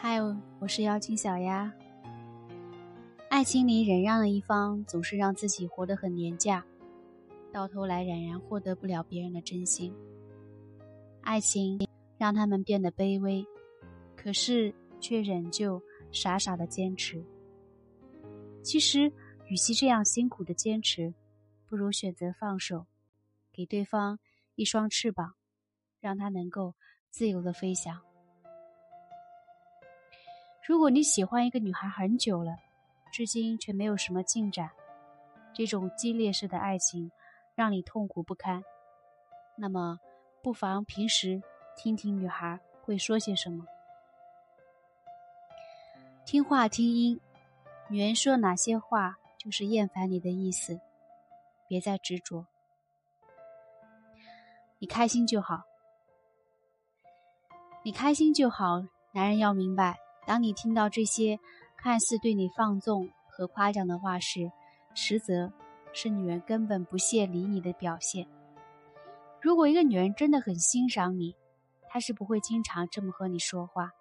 嗨，我是妖精小丫。爱情里忍让的一方总是让自己活得很廉价，到头来仍然获得不了别人的真心。爱情让他们变得卑微，可是却仍旧傻傻的坚持。其实，与其这样辛苦的坚持，不如选择放手，给对方一双翅膀，让他能够自由的飞翔。如果你喜欢一个女孩很久了，至今却没有什么进展，这种激烈式的爱情让你痛苦不堪，那么不妨平时听听女孩会说些什么，听话听音，女人说哪些话就是厌烦你的意思，别再执着，你开心就好，你开心就好，男人要明白。当你听到这些看似对你放纵和夸奖的话时，实则是女人根本不屑理你的表现。如果一个女人真的很欣赏你，她是不会经常这么和你说话，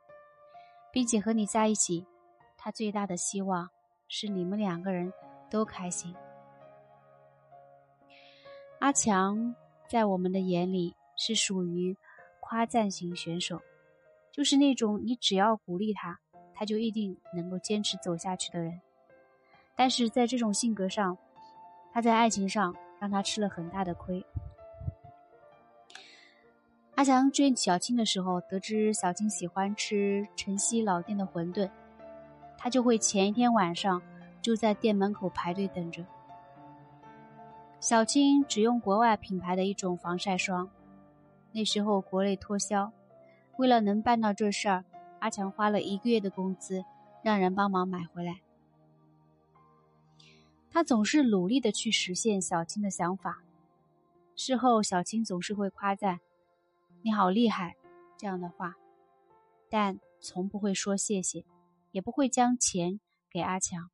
并且和你在一起，她最大的希望是你们两个人都开心。阿强在我们的眼里是属于夸赞型选手。就是那种你只要鼓励他，他就一定能够坚持走下去的人。但是在这种性格上，他在爱情上让他吃了很大的亏。阿强追小青的时候，得知小青喜欢吃晨曦老店的馄饨，他就会前一天晚上就在店门口排队等着。小青只用国外品牌的一种防晒霜，那时候国内脱销。为了能办到这事儿，阿强花了一个月的工资，让人帮忙买回来。他总是努力的去实现小青的想法。事后，小青总是会夸赞：“你好厉害”这样的话，但从不会说谢谢，也不会将钱给阿强。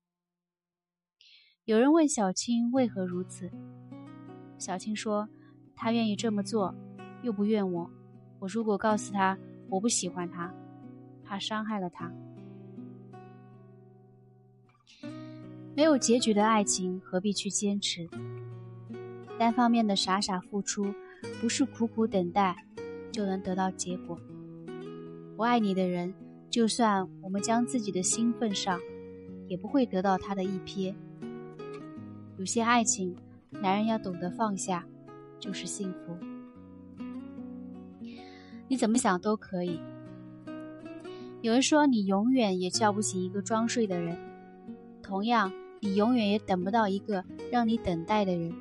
有人问小青为何如此，小青说：“他愿意这么做，又不怨我。我如果告诉他……”我不喜欢他，怕伤害了他。没有结局的爱情，何必去坚持？单方面的傻傻付出，不是苦苦等待就能得到结果。不爱你的人，就算我们将自己的心奉上，也不会得到他的一瞥。有些爱情，男人要懂得放下，就是幸福。你怎么想都可以。有人说你永远也叫不醒一个装睡的人，同样，你永远也等不到一个让你等待的人。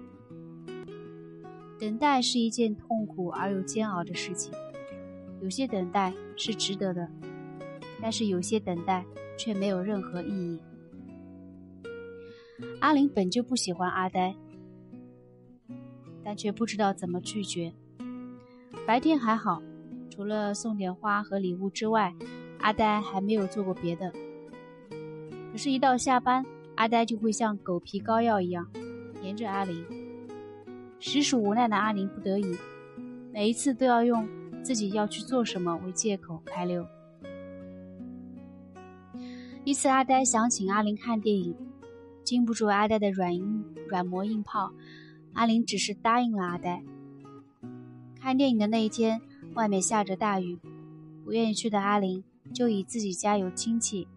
等待是一件痛苦而又煎熬的事情，有些等待是值得的，但是有些等待却没有任何意义。阿玲本就不喜欢阿呆，但却不知道怎么拒绝。白天还好。除了送点花和礼物之外，阿呆还没有做过别的。可是，一到下班，阿呆就会像狗皮膏药一样黏着阿玲。实属无奈的阿玲不得已，每一次都要用自己要去做什么为借口开溜。一次，阿呆想请阿玲看电影，经不住阿呆的软硬软磨硬泡，阿玲只是答应了阿呆。看电影的那一天。外面下着大雨，不愿意去的阿玲就以自己家有亲戚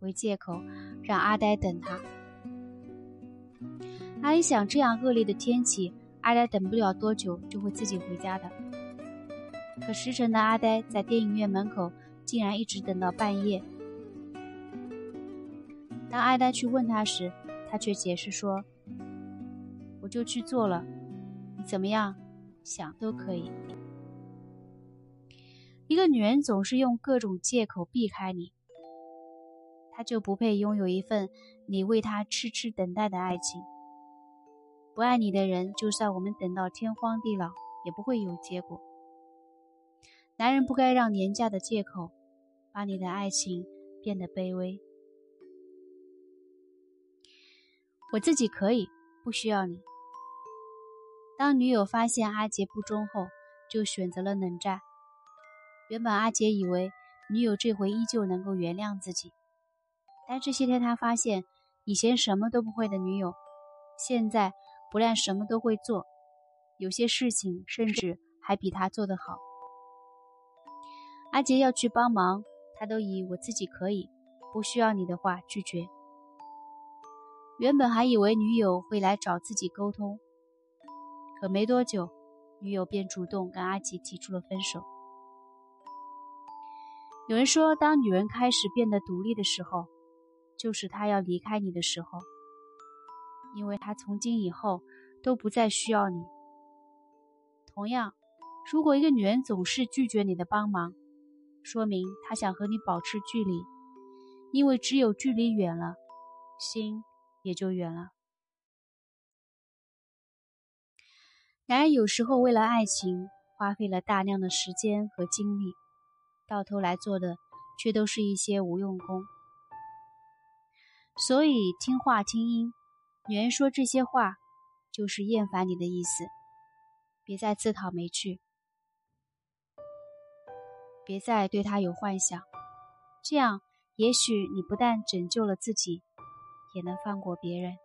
为借口，让阿呆等她。阿玲想，这样恶劣的天气，阿呆等不了多久就会自己回家的。可时辰的阿呆在电影院门口竟然一直等到半夜。当阿呆去问他时，他却解释说：“我就去做了，你怎么样想都可以。”一个女人总是用各种借口避开你，她就不配拥有一份你为她痴痴等待的爱情。不爱你的人，就算我们等到天荒地老，也不会有结果。男人不该让廉价的借口把你的爱情变得卑微。我自己可以，不需要你。当女友发现阿杰不忠后，就选择了冷战。原本阿杰以为女友这回依旧能够原谅自己。但这些天他发现，以前什么都不会的女友，现在不但什么都会做，有些事情甚至还比他做得好。阿杰要去帮忙，他都以我自己可以，不需要你的话拒绝。原本还以为女友会来找自己沟通，可没多久，女友便主动跟阿杰提出了分手。有人说，当女人开始变得独立的时候，就是她要离开你的时候，因为她从今以后都不再需要你。同样，如果一个女人总是拒绝你的帮忙，说明她想和你保持距离，因为只有距离远了，心。也就远了。男人有时候为了爱情花费了大量的时间和精力，到头来做的却都是一些无用功。所以听话听音，女人说这些话就是厌烦你的意思。别再自讨没趣，别再对他有幻想，这样也许你不但拯救了自己。也能放过别人。